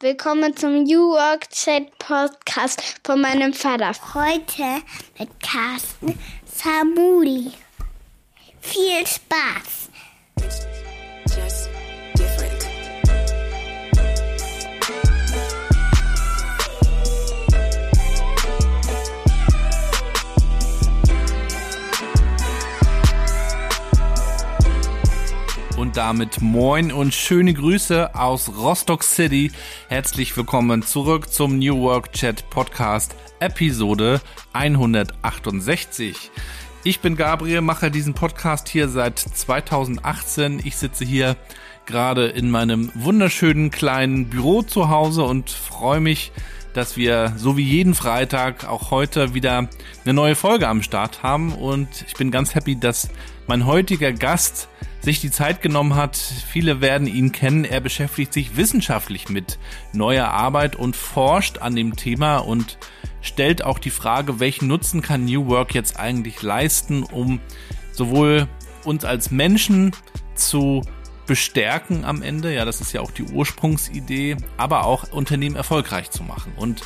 Willkommen zum New Work Chat Podcast von meinem Vater. Heute mit Carsten Samuli. Viel Spaß! Damit moin und schöne Grüße aus Rostock City. Herzlich willkommen zurück zum New Work Chat Podcast Episode 168. Ich bin Gabriel, mache diesen Podcast hier seit 2018. Ich sitze hier gerade in meinem wunderschönen kleinen Büro zu Hause und freue mich, dass wir so wie jeden Freitag auch heute wieder eine neue Folge am Start haben. Und ich bin ganz happy, dass mein heutiger Gast sich die Zeit genommen hat. Viele werden ihn kennen. Er beschäftigt sich wissenschaftlich mit neuer Arbeit und forscht an dem Thema und stellt auch die Frage, welchen Nutzen kann New Work jetzt eigentlich leisten, um sowohl uns als Menschen zu bestärken am Ende, ja, das ist ja auch die Ursprungsidee, aber auch Unternehmen erfolgreich zu machen. Und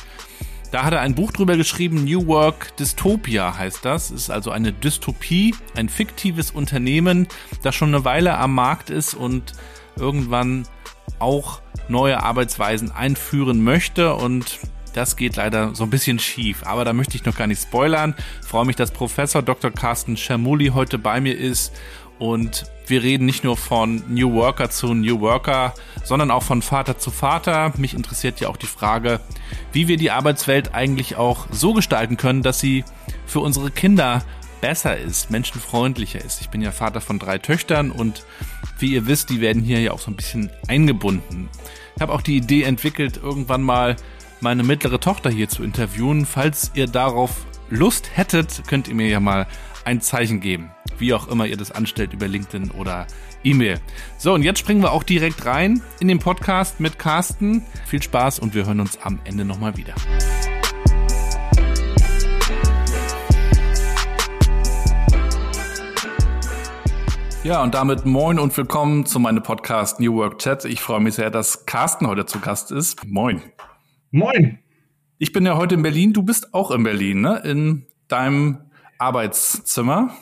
da hat er ein Buch drüber geschrieben, New Work Dystopia heißt das. Ist also eine Dystopie, ein fiktives Unternehmen, das schon eine Weile am Markt ist und irgendwann auch neue Arbeitsweisen einführen möchte und das geht leider so ein bisschen schief, aber da möchte ich noch gar nicht spoilern. Ich freue mich, dass Professor Dr. Carsten Schermuli heute bei mir ist und wir reden nicht nur von New Worker zu New Worker, sondern auch von Vater zu Vater. Mich interessiert ja auch die Frage, wie wir die Arbeitswelt eigentlich auch so gestalten können, dass sie für unsere Kinder besser ist, menschenfreundlicher ist. Ich bin ja Vater von drei Töchtern und wie ihr wisst, die werden hier ja auch so ein bisschen eingebunden. Ich habe auch die Idee entwickelt, irgendwann mal meine mittlere Tochter hier zu interviewen. Falls ihr darauf Lust hättet, könnt ihr mir ja mal ein Zeichen geben. Wie auch immer ihr das anstellt über LinkedIn oder E-Mail. So, und jetzt springen wir auch direkt rein in den Podcast mit Carsten. Viel Spaß und wir hören uns am Ende nochmal wieder. Ja, und damit moin und willkommen zu meinem Podcast New Work Chat. Ich freue mich sehr, dass Carsten heute zu Gast ist. Moin. Moin. Ich bin ja heute in Berlin. Du bist auch in Berlin, ne? In deinem Arbeitszimmer.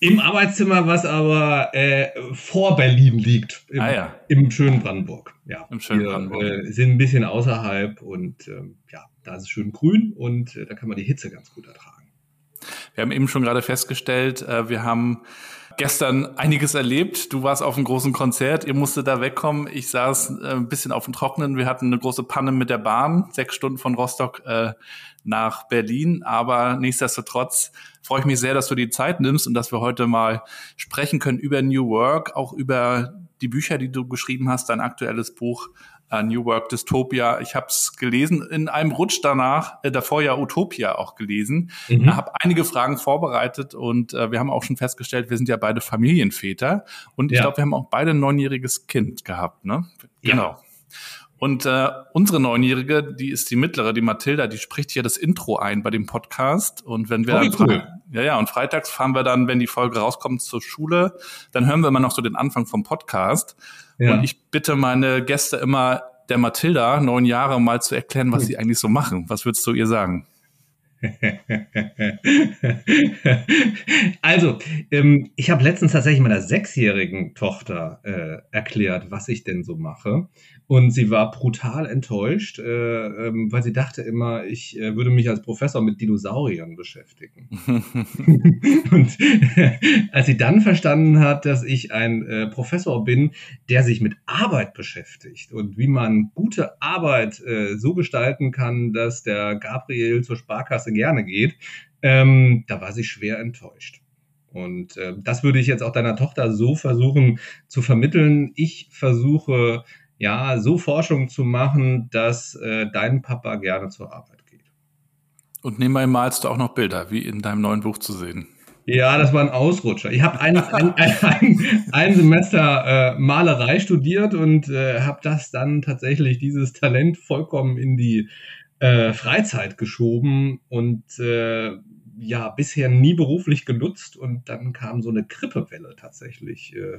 Im Arbeitszimmer, was aber äh, vor Berlin liegt. Im, Ah, ja. im schönen Brandenburg. Ja. Im schönen Wir, Brandenburg. Äh, sind ein bisschen außerhalb und ähm, ja, da ist es schön grün und äh, da kann man die Hitze ganz gut ertragen. Wir haben eben schon gerade festgestellt, äh, wir haben gestern einiges erlebt. Du warst auf einem großen Konzert, ihr musstet da wegkommen. Ich saß äh, ein bisschen auf dem Trockenen. Wir hatten eine große Panne mit der Bahn, sechs Stunden von Rostock äh, nach Berlin. Aber nichtsdestotrotz freue ich mich sehr, dass du die Zeit nimmst und dass wir heute mal sprechen können über New Work, auch über die Bücher, die du geschrieben hast, dein aktuelles Buch äh, New Work Dystopia. Ich habe es gelesen in einem Rutsch danach, äh, davor ja Utopia auch gelesen. Mhm. Ich habe einige Fragen vorbereitet und äh, wir haben auch schon festgestellt, wir sind ja beide Familienväter und ich Ja. glaube, wir haben auch beide ein neunjähriges Kind gehabt, ne? Ja. Und äh, unsere Neunjährige, die ist die mittlere, die Mathilda, die spricht hier das Intro ein bei dem Podcast. Und wenn wir Oh, dann cool. ja, ja, und freitags fahren wir dann, wenn die Folge rauskommt, zur Schule, dann hören wir immer noch so den Anfang vom Podcast. Ja. Und ich bitte meine Gäste immer, der Mathilda, neun Jahre, mal zu erklären, Hm. was sie eigentlich so machen. Was würdest du ihr sagen? also, ähm, ich habe letztens tatsächlich meiner sechsjährigen Tochter äh, erklärt, was ich denn so mache. Und sie war brutal enttäuscht, äh, ähm, weil sie dachte immer, ich äh, würde mich als Professor mit Dinosauriern beschäftigen. Und als sie dann verstanden hat, dass ich ein äh, Professor bin, der sich mit Arbeit beschäftigt und wie man gute Arbeit äh, so gestalten kann, dass der Gabriel zur Sparkasse gerne geht, ähm, da war sie schwer enttäuscht. Und äh, das würde ich jetzt auch deiner Tochter so versuchen zu vermitteln. Ich versuche ja so Forschung zu machen, dass äh, dein Papa gerne zur Arbeit geht. Und nebenbei malst du auch noch Bilder, wie in deinem neuen Buch zu sehen. Ja, das war ein Ausrutscher. Ich habe ein, ein, ein, ein Semester äh, Malerei studiert und äh, habe das dann tatsächlich, dieses Talent vollkommen in die äh, Freizeit geschoben und äh, ja bisher nie beruflich genutzt und dann kam so eine Grippewelle tatsächlich äh,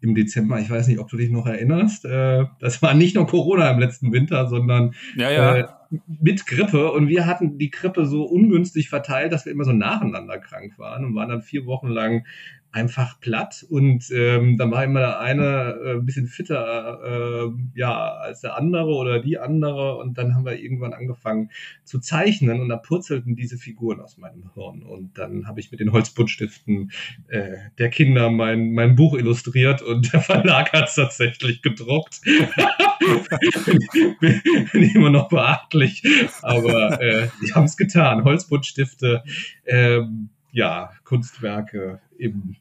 im Dezember. Ich weiß nicht, ob du dich noch erinnerst. Äh, das war nicht nur Corona im letzten Winter, sondern Ja, ja. Äh, mit Grippe und wir hatten die Grippe so ungünstig verteilt, dass wir immer so nacheinander krank waren und waren dann vier Wochen lang einfach platt und ähm, dann war immer der eine äh, ein bisschen fitter äh, ja als der andere oder die andere und dann haben wir irgendwann angefangen zu zeichnen und da purzelten diese Figuren aus meinem Hirn und dann habe ich mit den Holzbuttstiften äh, der Kinder mein mein Buch illustriert und der Verlag hat es tatsächlich gedruckt. bin, bin immer noch beachtlich, aber äh, die haben es getan. Holzbuttstifte, ähm, ja, Kunstwerke im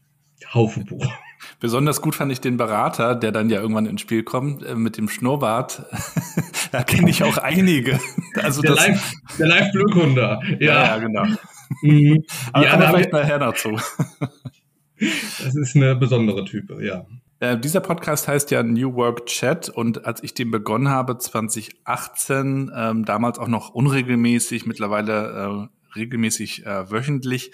Haufenbuch. Besonders gut fand ich den Berater, der dann ja irgendwann ins Spiel kommt, äh, mit dem Schnurrbart. da kenne ich auch einige. Also Der das, Live, der Live Glückhunder. ja, ja, genau. mhm. Aber ja kommen wir vielleicht nachher dazu. das ist eine besondere Type, ja. Äh, dieser Podcast heißt ja New Work Chat und als ich den begonnen habe, 2018, ähm, damals auch noch unregelmäßig, mittlerweile äh, regelmäßig äh, wöchentlich,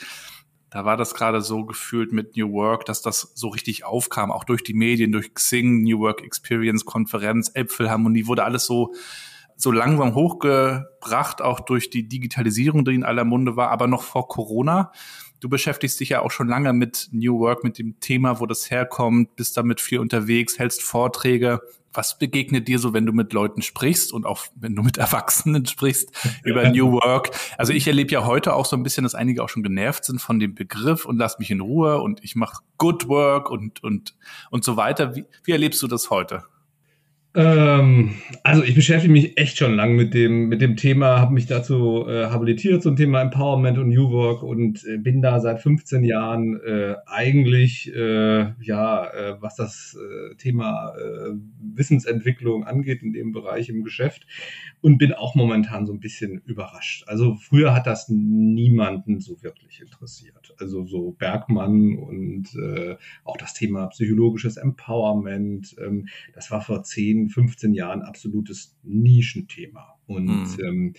da war das gerade so gefühlt mit New Work, dass das so richtig aufkam, auch durch die Medien, durch Xing, New Work Experience, Konferenz, Äpfelharmonie, wurde alles so so langsam hochgebracht, auch durch die Digitalisierung, die in aller Munde war, aber noch vor Corona. Du beschäftigst dich ja auch schon lange mit New Work, mit dem Thema, wo das herkommt, bist damit viel unterwegs, hältst Vorträge. Was begegnet dir so, wenn du mit Leuten sprichst und auch wenn du mit Erwachsenen sprichst über New Work? Also ich erlebe ja heute auch so ein bisschen, dass einige auch schon genervt sind von dem Begriff und lass mich in Ruhe und ich mache Good Work und, und, und so weiter. Wie, wie erlebst du das heute? Ähm, also ich beschäftige mich echt schon lang mit dem, mit dem Thema, habe mich dazu äh, habilitiert zum Thema Empowerment und New Work und äh, bin da seit 15 Jahren äh, eigentlich, äh, ja, äh, was das äh, Thema Wissensentwicklung angeht in dem Bereich im Geschäft und bin auch momentan so ein bisschen überrascht. Also früher hat das niemanden so wirklich interessiert. Also so Bergmann und äh, auch das Thema psychologisches Empowerment, ähm, das war vor 10, 15 Jahren absolutes Nischenthema. Und Mhm. ähm,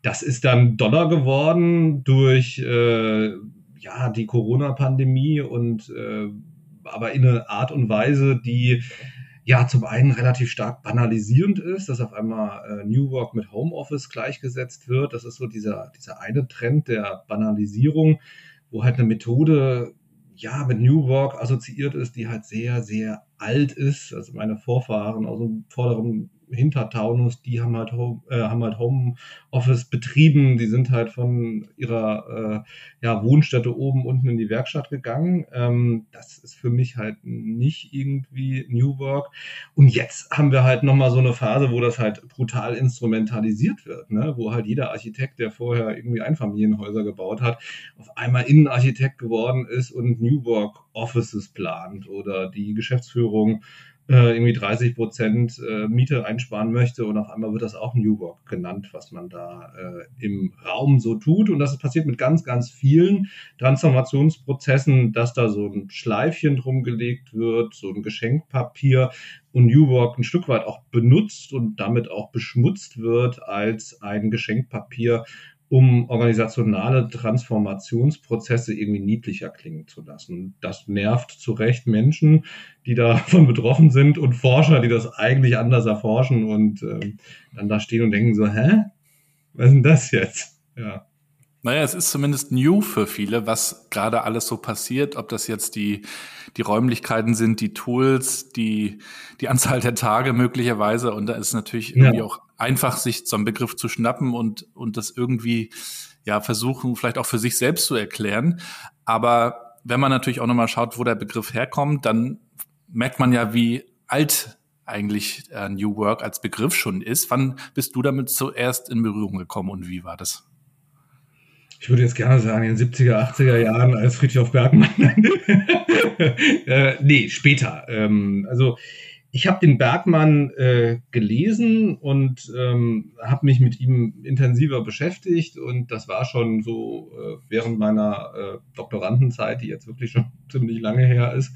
das ist dann Dollar geworden durch äh, ja, die Corona-Pandemie und äh, aber in eine Art und Weise, die ja zum einen relativ stark banalisierend ist, dass auf einmal äh, New Work mit Homeoffice gleichgesetzt wird. Das ist so dieser, dieser eine Trend der Banalisierung, wo halt eine Methode ja mit New Work assoziiert ist, die halt sehr, sehr alt ist. Also meine Vorfahren aus dem vorderen Hintertaunus, die haben halt, Home, äh, haben halt Homeoffice betrieben, die sind halt von ihrer äh, ja, Wohnstätte oben unten in die Werkstatt gegangen. Ähm, das ist für mich halt nicht irgendwie New Work. Und jetzt haben wir halt nochmal so eine Phase, wo das halt brutal instrumentalisiert wird, ne? wo halt jeder Architekt, der vorher irgendwie Einfamilienhäuser gebaut hat, auf einmal Innenarchitekt geworden ist und New Work Offices plant oder die Geschäftsführung äh, irgendwie 30 Prozent äh, Miete einsparen möchte und auf einmal wird das auch New Work genannt, was man da äh, im Raum so tut. Und das passiert mit ganz, ganz vielen Transformationsprozessen, dass da so ein Schleifchen drum gelegt wird, so ein Geschenkpapier und New Work ein Stück weit auch benutzt und damit auch beschmutzt wird als ein Geschenkpapier, um organisationale Transformationsprozesse irgendwie niedlicher klingen zu lassen. Das nervt zu Recht Menschen, die davon betroffen sind und Forscher, die das eigentlich anders erforschen und ähm, dann da stehen und denken so, hä? Was ist denn das jetzt? Ja. Naja, es ist zumindest new für viele, was gerade alles so passiert, ob das jetzt die, die Räumlichkeiten sind, die Tools, die, die Anzahl der Tage möglicherweise. Und da ist natürlich Ja. irgendwie auch einfach, sich so einen Begriff zu schnappen und, und das irgendwie, ja, versuchen, vielleicht auch für sich selbst zu erklären. Aber wenn man natürlich auch nochmal schaut, wo der Begriff herkommt, dann merkt man ja, wie alt eigentlich äh, New Work als Begriff schon ist. Wann bist du damit zuerst in Berührung gekommen und wie war das? Ich würde jetzt gerne sagen, in den 70er, 80er Jahren als Friedhof Bergmann. äh, nee, später. Ähm, also ich habe den Bergmann äh, gelesen und ähm, habe mich mit ihm intensiver beschäftigt und das war schon so äh, während meiner äh, Doktorandenzeit, die jetzt wirklich schon ziemlich lange her ist.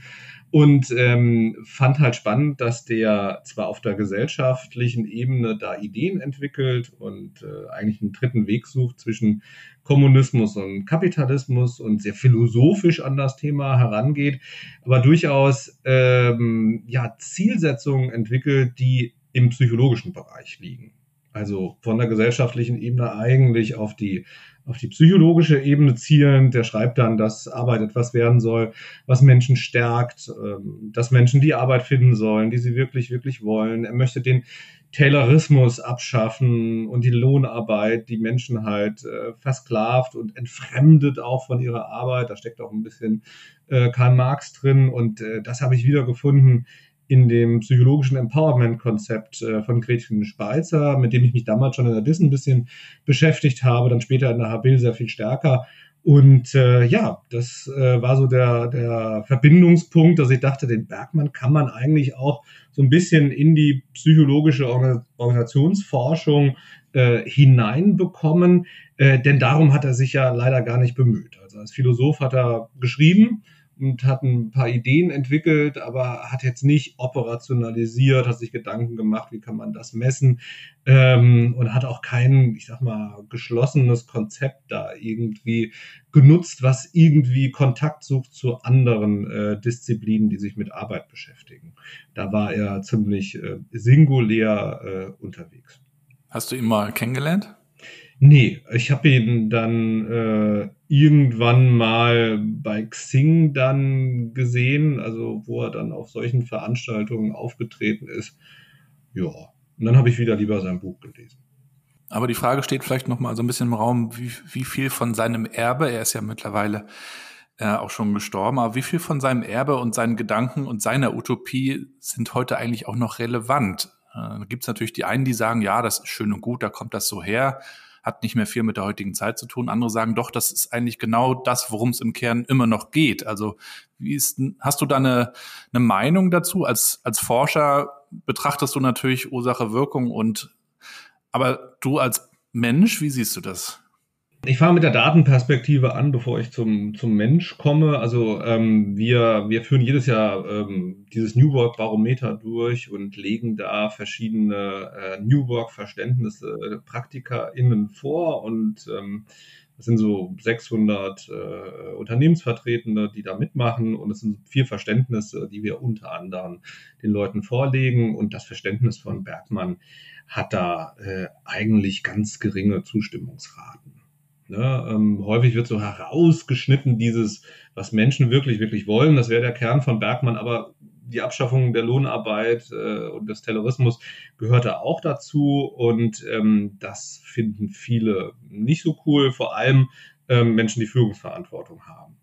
Und ähm, fand halt spannend, dass der zwar auf der gesellschaftlichen Ebene da Ideen entwickelt und äh, eigentlich einen dritten Weg sucht zwischen Kommunismus und Kapitalismus und sehr philosophisch an das Thema herangeht, aber durchaus ähm, ja Zielsetzungen entwickelt, die im psychologischen Bereich liegen. Also von der gesellschaftlichen Ebene eigentlich auf die auf die psychologische Ebene zielend. Der schreibt dann, dass Arbeit etwas werden soll, was Menschen stärkt, ähm, dass Menschen die Arbeit finden sollen, die sie wirklich, wirklich wollen. Er möchte den Taylorismus abschaffen und die Lohnarbeit, die Menschen halt äh, versklavt und entfremdet auch von ihrer Arbeit. Da steckt auch ein bisschen äh, Karl Marx drin und äh, das habe ich wiedergefunden in dem psychologischen Empowerment-Konzept äh, von Gretchen Speizer, mit dem ich mich damals schon in der DIS ein bisschen beschäftigt habe, dann später in der HBIL sehr viel stärker. Und äh, ja, das äh, war so der, der Verbindungspunkt, dass ich dachte, den Bergmann kann man eigentlich auch so ein bisschen in die psychologische Organisationsforschung äh, hineinbekommen, äh, denn darum hat er sich ja leider gar nicht bemüht. Also als Philosoph hat er geschrieben, und hat ein paar Ideen entwickelt, aber hat jetzt nicht operationalisiert, hat sich Gedanken gemacht, wie kann man das messen ähm, und hat auch kein, ich sag mal, geschlossenes Konzept da irgendwie genutzt, was irgendwie Kontakt sucht zu anderen äh, Disziplinen, die sich mit Arbeit beschäftigen. Da war er ziemlich äh, singulär äh, unterwegs. Hast du ihn mal kennengelernt? Nee, ich habe ihn dann äh, irgendwann mal bei Xing dann gesehen, also wo er dann auf solchen Veranstaltungen aufgetreten ist. Ja, und dann habe ich wieder lieber sein Buch gelesen. Aber die Frage steht vielleicht noch mal so ein bisschen im Raum, wie, wie viel von seinem Erbe, er ist ja mittlerweile äh, auch schon gestorben, aber wie viel von seinem Erbe und seinen Gedanken und seiner Utopie sind heute eigentlich auch noch relevant? Äh, da gibt es natürlich die einen, die sagen, ja, das ist schön und gut, da kommt das so her hat nicht mehr viel mit der heutigen Zeit zu tun. Andere sagen doch, das ist eigentlich genau das, worum es im Kern immer noch geht. Also wie ist, hast du da eine, eine Meinung dazu? Als, als Forscher betrachtest du natürlich Ursache, Wirkung und, aber du als Mensch, wie siehst du das? Ich fange mit der Datenperspektive an, bevor ich zum, zum Mensch komme. Also ähm, wir, wir führen jedes Jahr ähm, dieses New Work Barometer durch und legen da verschiedene äh, New Work Verständnisse äh, PraktikerInnen vor und ähm, das sind so 600 äh, Unternehmensvertretende, die da mitmachen und es sind vier Verständnisse, die wir unter anderem den Leuten vorlegen und das Verständnis von Bergmann hat da äh, eigentlich ganz geringe Zustimmungsraten. Ne? Ähm, häufig wird so herausgeschnitten dieses, was Menschen wirklich, wirklich wollen. Das wäre der Kern von Bergmann, aber die Abschaffung der Lohnarbeit äh, und des Terrorismus gehörte auch dazu und ähm, das finden viele nicht so cool, vor allem ähm, Menschen, die Führungsverantwortung haben.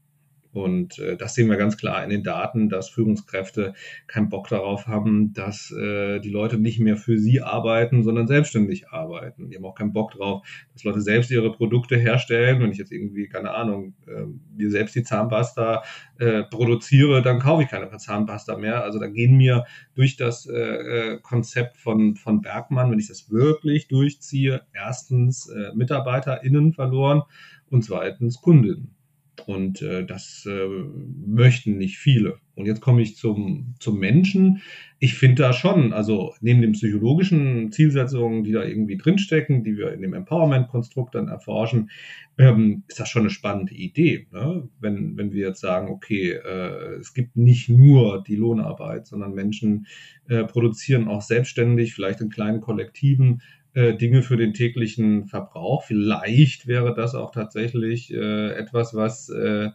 Und äh, das sehen wir ganz klar in den Daten, dass Führungskräfte keinen Bock darauf haben, dass äh, die Leute nicht mehr für sie arbeiten, sondern selbstständig arbeiten. Die haben auch keinen Bock drauf, dass Leute selbst ihre Produkte herstellen. Wenn ich jetzt irgendwie, keine Ahnung, äh, mir selbst die Zahnpasta äh, produziere, dann kaufe ich keine Zahnpasta mehr. Also da gehen mir durch das äh, äh Konzept von, von Bergmann, wenn ich das wirklich durchziehe, erstens äh, MitarbeiterInnen verloren und zweitens Kundinnen. Und äh, das äh, möchten nicht viele. Und jetzt komme ich zum, zum Menschen. Ich finde da schon, also neben den psychologischen Zielsetzungen, die da irgendwie drinstecken, die wir in dem Empowerment-Konstrukt dann erforschen, ähm, ist das schon eine spannende Idee. Ne? Wenn, wenn wir jetzt sagen, okay, äh, es gibt nicht nur die Lohnarbeit, sondern Menschen äh, produzieren auch selbstständig, vielleicht in kleinen Kollektiven äh, Dinge für den täglichen Verbrauch. Vielleicht wäre das auch tatsächlich äh, etwas, was äh,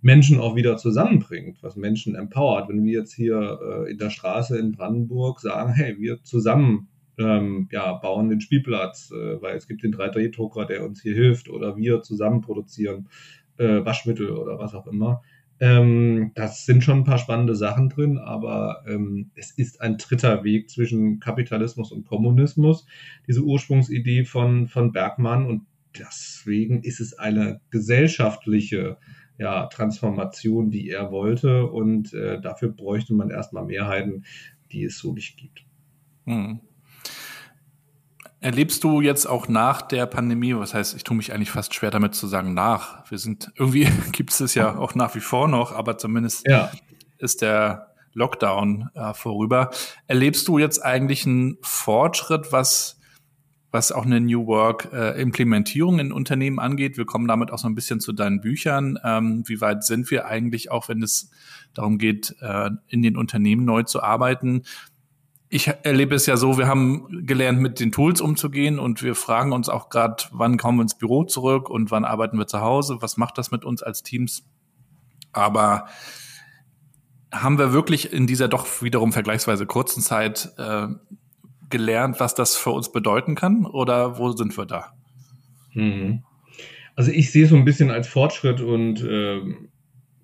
Menschen auch wieder zusammenbringt, was Menschen empowert. Wenn wir jetzt hier äh, in der Straße in Brandenburg sagen, hey, wir zusammen ähm, ja, bauen den Spielplatz, äh, weil es gibt den 3D-Drucker, der uns hier hilft, oder wir zusammen produzieren Waschmittel oder was auch immer, ähm, das sind schon ein paar spannende Sachen drin, aber ähm, es ist ein dritter Weg zwischen Kapitalismus und Kommunismus, diese Ursprungsidee von, von Bergmann. Und deswegen ist es eine gesellschaftliche ja, Transformation, die er wollte. Und äh, dafür bräuchte man erstmal Mehrheiten, die es so nicht gibt. Hm. Erlebst du jetzt auch nach der Pandemie, was heißt, ich tue mich eigentlich fast schwer damit zu sagen nach. Wir sind, irgendwie gibt es es ja auch nach wie vor noch, aber zumindest ja. ist der Lockdown äh, vorüber. Erlebst du jetzt eigentlich einen Fortschritt, was was auch eine New Work äh, Implementierung in Unternehmen angeht. Wir kommen damit auch so ein bisschen zu deinen Büchern. Ähm, wie weit sind wir eigentlich, auch wenn es darum geht, äh, in den Unternehmen neu zu arbeiten? Ich erlebe es ja so, wir haben gelernt, mit den Tools umzugehen und wir fragen uns auch gerade, wann kommen wir ins Büro zurück und wann arbeiten wir zu Hause? Was macht das mit uns als Teams? Aber haben wir wirklich in dieser doch wiederum vergleichsweise kurzen Zeit äh, gelernt, was das für uns bedeuten kann? Oder wo sind wir da? Mhm. Also ich sehe so ein bisschen als Fortschritt und äh,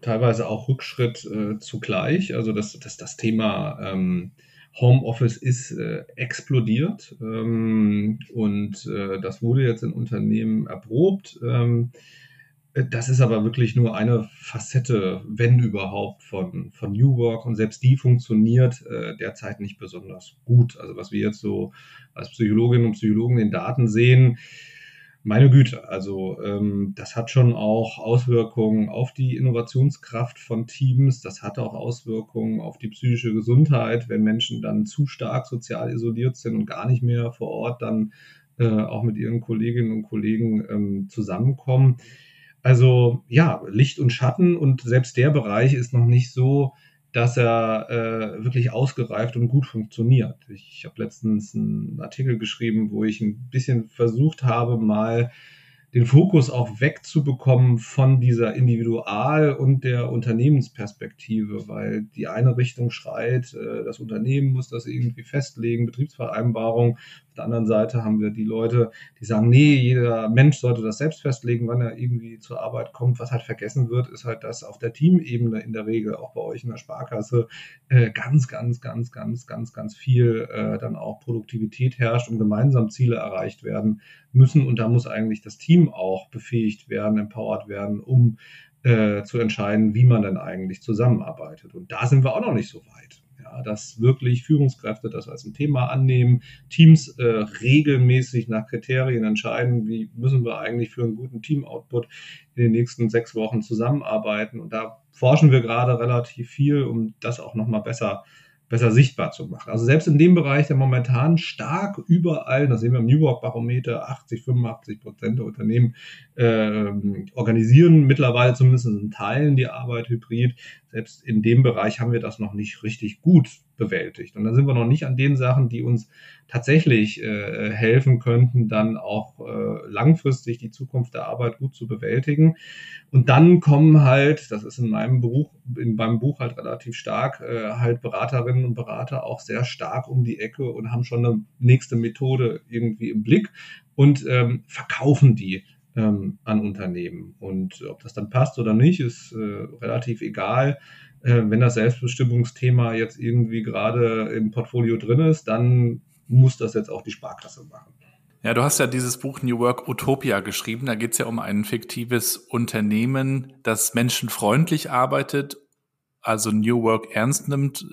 teilweise auch Rückschritt äh, zugleich. Also dass das, das Thema ähm, Homeoffice ist äh, explodiert ähm, und äh, das wurde jetzt in Unternehmen erprobt. Ähm, das ist aber wirklich nur eine Facette, wenn überhaupt, von, von New Work und selbst die funktioniert äh, derzeit nicht besonders gut. Also was wir jetzt so als Psychologinnen und Psychologen in Daten sehen, meine Güte, also ähm, das hat schon auch Auswirkungen auf die Innovationskraft von Teams, das hat auch Auswirkungen auf die psychische Gesundheit, wenn Menschen dann zu stark sozial isoliert sind und gar nicht mehr vor Ort dann äh, auch mit ihren Kolleginnen und Kollegen ähm, zusammenkommen. Also ja, Licht und Schatten und selbst der Bereich ist noch nicht so, dass er äh, wirklich ausgereift und gut funktioniert. Ich habe letztens einen Artikel geschrieben, wo ich ein bisschen versucht habe, mal den Fokus auch wegzubekommen von dieser Individual- und der Unternehmensperspektive, weil die eine Richtung schreit, äh, das Unternehmen muss das irgendwie festlegen, Betriebsvereinbarung. Auf der anderen Seite haben wir die Leute, die sagen, nee, jeder Mensch sollte das selbst festlegen, wann er irgendwie zur Arbeit kommt. Was halt vergessen wird, ist halt, dass auf der Teamebene in der Regel, auch bei euch in der Sparkasse, äh, ganz, ganz, ganz, ganz, ganz, ganz viel äh, dann auch Produktivität herrscht und gemeinsam Ziele erreicht werden müssen. Und da muss eigentlich das Team auch befähigt werden, empowered werden, um äh, zu entscheiden, wie man dann eigentlich zusammenarbeitet. Und da sind wir auch noch nicht so weit. Dass wirklich Führungskräfte das als ein Thema annehmen, Teams äh, regelmäßig nach Kriterien entscheiden, wie müssen wir eigentlich für einen guten Team-Output in den nächsten sechs Wochen zusammenarbeiten. Und da forschen wir gerade relativ viel, um das auch nochmal besser besser sichtbar zu machen. Also selbst in dem Bereich, der momentan stark überall, das sehen wir im New York Barometer, 80, 85 Prozent der Unternehmen äh, organisieren mittlerweile zumindest in Teilen die Arbeit hybrid. Selbst in dem Bereich haben wir das noch nicht richtig gut bewältigt. Und dann sind wir noch nicht an den Sachen, die uns tatsächlich äh, helfen könnten, dann auch äh, langfristig die Zukunft der Arbeit gut zu bewältigen. Und dann kommen halt, das ist in meinem Buch, in meinem Buch halt relativ stark, äh, halt Beraterinnen und Berater auch sehr stark um die Ecke und haben schon eine nächste Methode irgendwie im Blick und ähm, verkaufen die ähm, an Unternehmen. Und ob das dann passt oder nicht, ist äh, relativ egal. Äh, wenn das Selbstbestimmungsthema jetzt irgendwie gerade im Portfolio drin ist, dann muss das jetzt auch die Sparkasse machen. Ja, du hast ja dieses Buch New Work Utopia geschrieben. Da geht es ja um ein fiktives Unternehmen, das menschenfreundlich arbeitet, also New Work ernst nimmt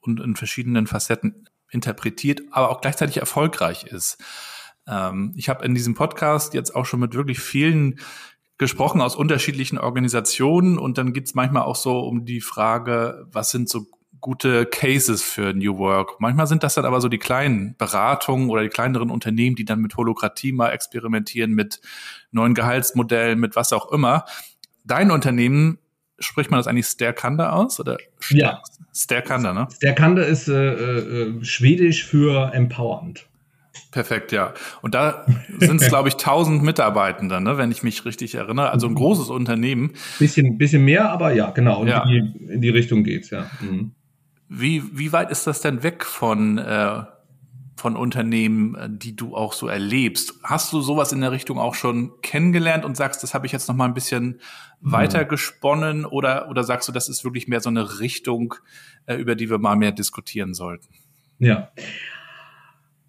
und in verschiedenen Facetten interpretiert, aber auch gleichzeitig erfolgreich ist. Ähm, ich habe in diesem Podcast jetzt auch schon mit wirklich vielen gesprochen aus unterschiedlichen Organisationen und dann geht's manchmal auch so um die Frage, was sind so gute Cases für New Work. Manchmal sind das dann aber so die kleinen Beratungen oder die kleineren Unternehmen, die dann mit Holokratie mal experimentieren, mit neuen Gehaltsmodellen, mit was auch immer. Dein Unternehmen, spricht man das eigentlich Sterkanda aus? Oder ja. Sterkanda, ne? Sterkanda ist äh, äh, schwedisch für empowernd. Perfekt, ja. Und da sind es, glaube ich, 1000 Mitarbeitende, ne, wenn ich mich richtig erinnere. Also ein großes Unternehmen. Bisschen, bisschen mehr, aber ja, genau. Ja. In, die, in die Richtung geht's, ja. Mhm. Wie, wie weit ist das denn weg von, äh, von Unternehmen, äh, die du auch so erlebst? Hast du sowas in der Richtung auch schon kennengelernt und sagst, das habe ich jetzt noch mal ein bisschen mhm. weiter gesponnen oder, oder sagst du, das ist wirklich mehr so eine Richtung, äh, über die wir mal mehr diskutieren sollten? Ja,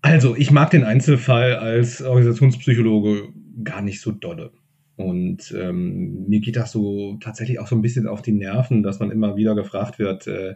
also, ich mag den Einzelfall als Organisationspsychologe gar nicht so dolle. Und ähm, mir geht das so tatsächlich auch so ein bisschen auf die Nerven, dass man immer wieder gefragt wird äh,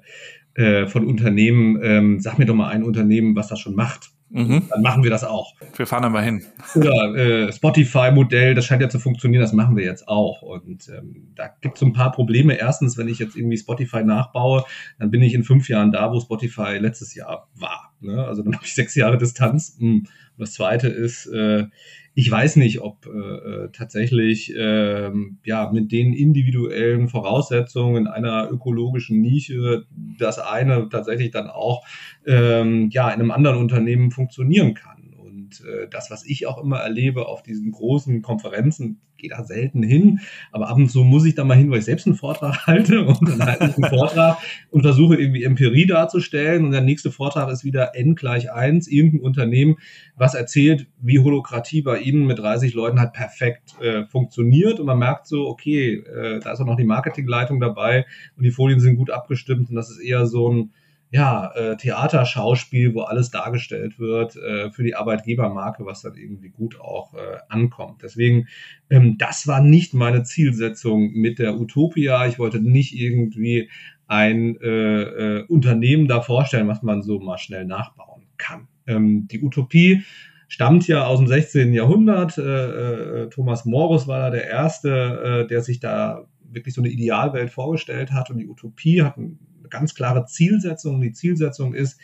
äh, von Unternehmen, ähm, sag mir doch mal ein Unternehmen, was das schon macht. Mhm. Dann machen wir das auch. Wir fahren aber hin. Oder äh, Spotify-Modell, das scheint ja zu funktionieren, das machen wir jetzt auch. Und ähm, da gibt es so ein paar Probleme. Erstens, wenn ich jetzt irgendwie Spotify nachbaue, dann bin ich in fünf Jahren da, wo Spotify letztes Jahr war. Ne? Also dann habe ich sechs Jahre Distanz. Hm. Und das Zweite ist, äh, ich weiß nicht, ob äh, äh, tatsächlich äh, ja mit den individuellen Voraussetzungen in einer ökologischen Nische das eine tatsächlich dann auch ähm, ja in einem anderen Unternehmen funktionieren kann. Und äh, das, was ich auch immer erlebe auf diesen großen Konferenzen, gehe da selten hin, aber ab und zu muss ich da mal hin, weil ich selbst einen Vortrag halte und dann halte ich einen Vortrag und versuche irgendwie Empirie darzustellen und der nächste Vortrag ist wieder n gleich 1, irgendein Unternehmen, was erzählt, wie Holokratie bei ihnen mit 30 Leuten halt perfekt äh, funktioniert und man merkt so, okay, äh, da ist auch noch die Marketingleitung dabei und die Folien sind gut abgestimmt und das ist eher so ein ja, äh, Theaterschauspiel, wo alles dargestellt wird äh, für die Arbeitgebermarke, was dann irgendwie gut auch äh, ankommt. Deswegen, ähm, das war nicht meine Zielsetzung mit der Utopia. Ich wollte nicht irgendwie ein äh, äh, Unternehmen da vorstellen, was man so mal schnell nachbauen kann. Ähm, die Utopie stammt ja aus dem 16. Jahrhundert. Äh, äh, Thomas Morus war da der Erste, äh, der sich da wirklich so eine Idealwelt vorgestellt hat und die Utopie hat ein ganz klare Zielsetzung. Die Zielsetzung ist,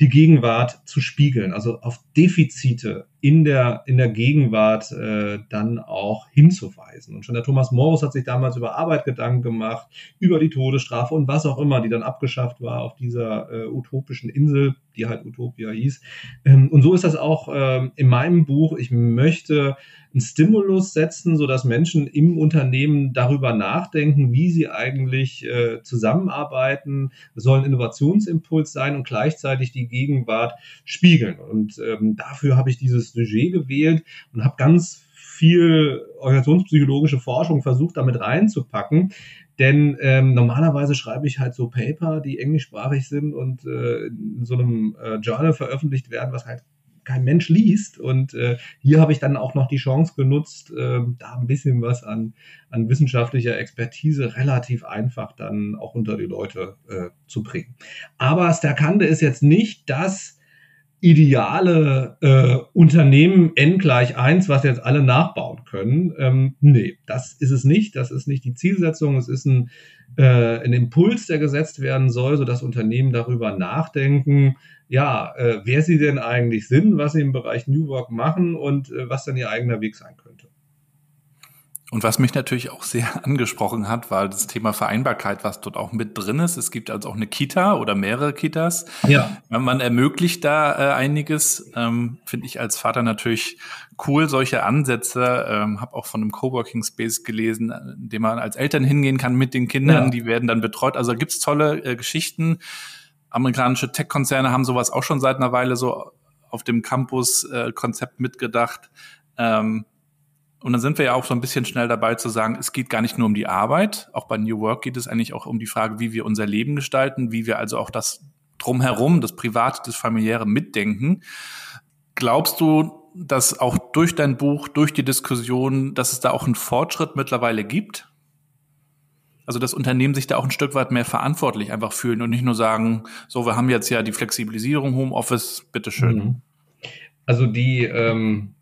die Gegenwart zu spiegeln, also auf Defizite in der, in der Gegenwart äh, dann auch hinzuweisen. Und schon der Thomas Morris hat sich damals über Arbeit Gedanken gemacht, über die Todesstrafe und was auch immer, die dann abgeschafft war auf dieser äh, utopischen Insel, die halt Utopia hieß. Ähm, und so ist das auch ähm, in meinem Buch. Ich möchte einen Stimulus setzen, sodass Menschen im Unternehmen darüber nachdenken, wie sie eigentlich äh, zusammenarbeiten, das soll ein Innovationsimpuls sein und gleichzeitig die Gegenwart spiegeln. Und ähm, dafür habe ich dieses Sujet gewählt und habe ganz viel organisationspsychologische Forschung versucht, damit reinzupacken. Denn ähm, normalerweise schreibe ich halt so Paper, die englischsprachig sind und äh, in so einem äh, Journal veröffentlicht werden, was halt kein Mensch liest. Und äh, hier habe ich dann auch noch die Chance genutzt, äh, da ein bisschen was an, an wissenschaftlicher Expertise relativ einfach dann auch unter die Leute äh, zu bringen. Aber Sterkande ist jetzt nicht das ideale äh, Unternehmen n gleich 1, was jetzt alle nachbauen können. Ähm, nee, das ist es nicht. Das ist nicht die Zielsetzung. Es ist ein, äh, ein Impuls, der gesetzt werden soll, sodass Unternehmen darüber nachdenken, ja, äh, wer sie denn eigentlich sind, was sie im Bereich New Work machen und äh, was dann ihr eigener Weg sein könnte. Und was mich natürlich auch sehr angesprochen hat, war das Thema Vereinbarkeit, was dort auch mit drin ist. Es gibt also auch eine Kita oder mehrere Kitas. Ja. Man ermöglicht da äh, einiges. Ähm, Finde ich als Vater natürlich cool, solche Ansätze. Ähm, Habe auch von einem Coworking Space gelesen, in dem man als Eltern hingehen kann mit den Kindern. Ja. Die werden dann betreut. Also gibt's tolle äh, Geschichten. Amerikanische Tech-Konzerne haben sowas auch schon seit einer Weile so auf dem Campus-Konzept äh, mitgedacht. Ähm, und dann sind wir ja auch so ein bisschen schnell dabei zu sagen, es geht gar nicht nur um die Arbeit. Auch bei New Work geht es eigentlich auch um die Frage, wie wir unser Leben gestalten, wie wir also auch das drumherum, das Private, das Familiäre mitdenken. Glaubst du, dass auch durch dein Buch, durch die Diskussion, dass es da auch einen Fortschritt mittlerweile gibt? Also dass Unternehmen sich da auch ein Stück weit mehr verantwortlich einfach fühlen und nicht nur sagen, so, wir haben jetzt ja die Flexibilisierung, Homeoffice, bitteschön. Mhm. Also die, ähm,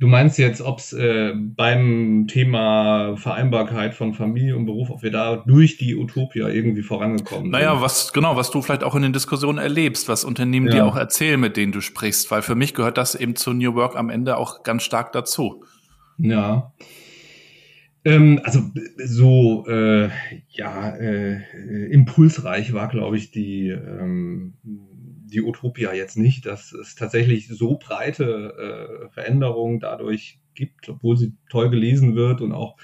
Du meinst jetzt, ob es äh, beim Thema Vereinbarkeit von Familie und Beruf, ob wir da durch die Utopia irgendwie vorangekommen naja, sind? Naja, was genau, was du vielleicht auch in den Diskussionen erlebst, was Unternehmen ja. dir auch erzählen, mit denen du sprichst, weil für mich gehört das eben zu New Work am Ende auch ganz stark dazu. Ja. Ähm, also so äh, ja äh, impulsreich war, glaube ich, die ähm, die Utopia jetzt nicht, dass es tatsächlich so breite äh, Veränderungen dadurch gibt, obwohl sie toll gelesen wird und auch